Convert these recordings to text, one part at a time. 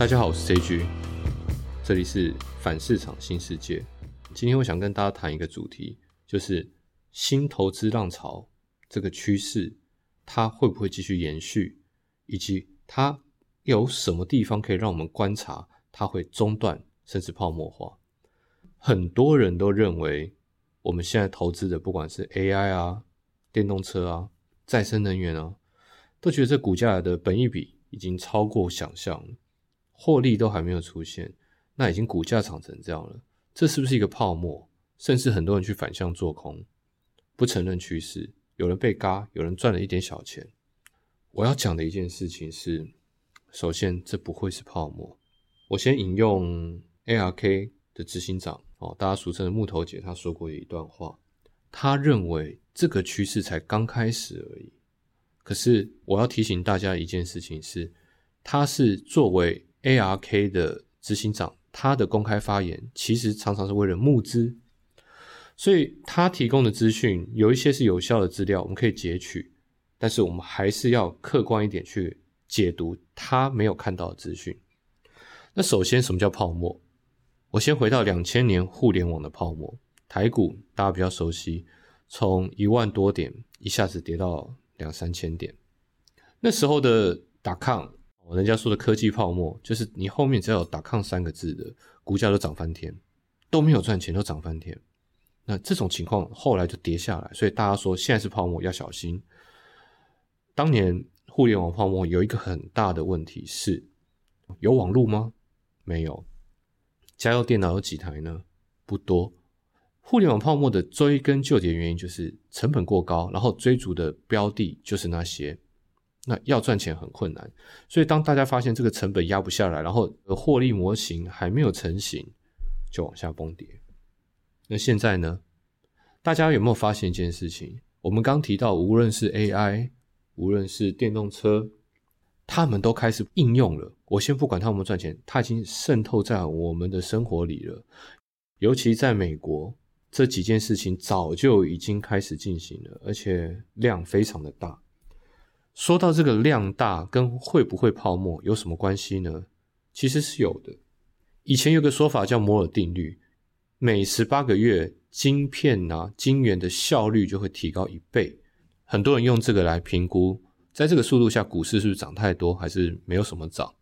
大家好，我是 J G，这里是反市场新世界。今天我想跟大家谈一个主题，就是新投资浪潮这个趋势，它会不会继续延续，以及它有什么地方可以让我们观察它会中断甚至泡沫化？很多人都认为，我们现在投资的不管是 AI 啊、电动车啊、再生能源啊，都觉得这股价的本益比已经超过想象了。获利都还没有出现，那已经股价涨成这样了，这是不是一个泡沫？甚至很多人去反向做空，不承认趋势，有人被嘎，有人赚了一点小钱。我要讲的一件事情是，首先这不会是泡沫。我先引用 ARK 的执行长哦，大家俗称的木头姐，她说过的一段话，他认为这个趋势才刚开始而已。可是我要提醒大家一件事情是，他是作为 ARK 的执行长，他的公开发言其实常常是为了募资，所以他提供的资讯有一些是有效的资料，我们可以截取，但是我们还是要客观一点去解读他没有看到的资讯。那首先，什么叫泡沫？我先回到两千年互联网的泡沫，台股大家比较熟悉，从一万多点一下子跌到两三千点，那时候的打抗。人家说的科技泡沫，就是你后面只要有打抗三个字的，股价都涨翻天，都没有赚钱，都涨翻天。那这种情况后来就跌下来，所以大家说现在是泡沫要小心。当年互联网泡沫有一个很大的问题是，有网络吗？没有。家用电脑有几台呢？不多。互联网泡沫的追根究底原因就是成本过高，然后追逐的标的就是那些。那要赚钱很困难，所以当大家发现这个成本压不下来，然后获利模型还没有成型，就往下崩跌。那现在呢？大家有没有发现一件事情？我们刚提到，无论是 AI，无论是电动车，他们都开始应用了。我先不管他们赚钱，它已经渗透在我们的生活里了。尤其在美国，这几件事情早就已经开始进行了，而且量非常的大。说到这个量大跟会不会泡沫有什么关系呢？其实是有的。以前有个说法叫摩尔定律，每十八个月晶片啊晶圆的效率就会提高一倍。很多人用这个来评估，在这个速度下股市是不是涨太多，还是没有什么涨？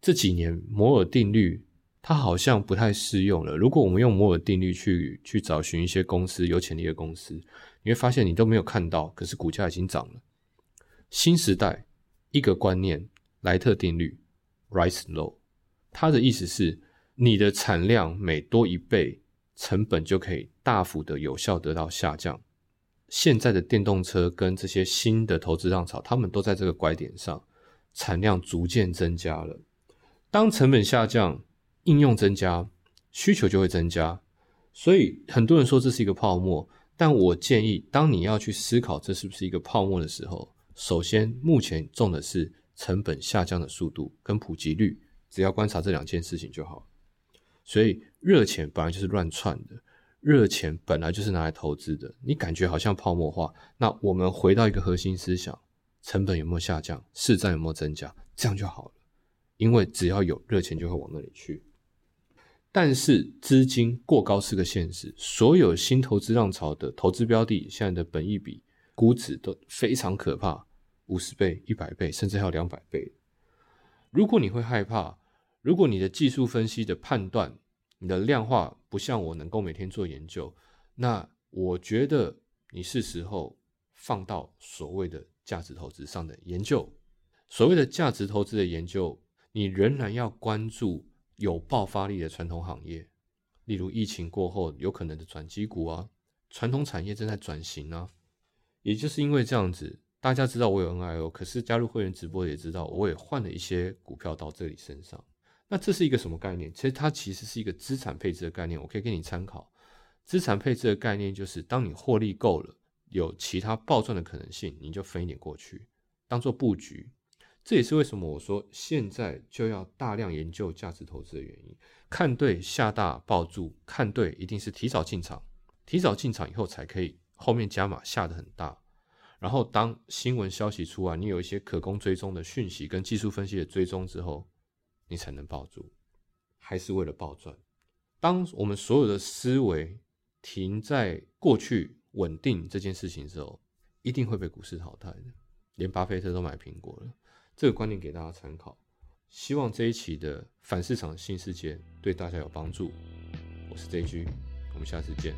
这几年摩尔定律它好像不太适用了。如果我们用摩尔定律去去找寻一些公司有潜力的公司，你会发现你都没有看到，可是股价已经涨了。新时代一个观念，莱特定律 （Rice Law），它的意思是，你的产量每多一倍，成本就可以大幅的有效得到下降。现在的电动车跟这些新的投资浪潮，他们都在这个拐点上，产量逐渐增加了。当成本下降，应用增加，需求就会增加。所以很多人说这是一个泡沫，但我建议，当你要去思考这是不是一个泡沫的时候，首先，目前重的是成本下降的速度跟普及率，只要观察这两件事情就好。所以，热钱本来就是乱窜的，热钱本来就是拿来投资的。你感觉好像泡沫化，那我们回到一个核心思想：成本有没有下降，市占有没有增加，这样就好了。因为只要有热钱，就会往那里去。但是，资金过高是个现实。所有新投资浪潮的投资标的，现在的本益比。估值都非常可怕，五十倍、一百倍，甚至还有两百倍。如果你会害怕，如果你的技术分析的判断、你的量化不像我能够每天做研究，那我觉得你是时候放到所谓的价值投资上的研究。所谓的价值投资的研究，你仍然要关注有爆发力的传统行业，例如疫情过后有可能的转机股啊，传统产业正在转型啊。也就是因为这样子，大家知道我有 NIO，可是加入会员直播也知道，我也换了一些股票到这里身上。那这是一个什么概念？其实它其实是一个资产配置的概念，我可以给你参考。资产配置的概念就是，当你获利够了，有其他暴赚的可能性，你就分一点过去，当做布局。这也是为什么我说现在就要大量研究价值投资的原因。看对下大抱住，看对一定是提早进场，提早进场以后才可以。后面加码下的很大，然后当新闻消息出来，你有一些可供追踪的讯息跟技术分析的追踪之后，你才能抱住，还是为了暴赚？当我们所有的思维停在过去稳定这件事情之后，一定会被股市淘汰的。连巴菲特都买苹果了，这个观点给大家参考。希望这一期的反市场新世界对大家有帮助。我是 J G，我们下次见。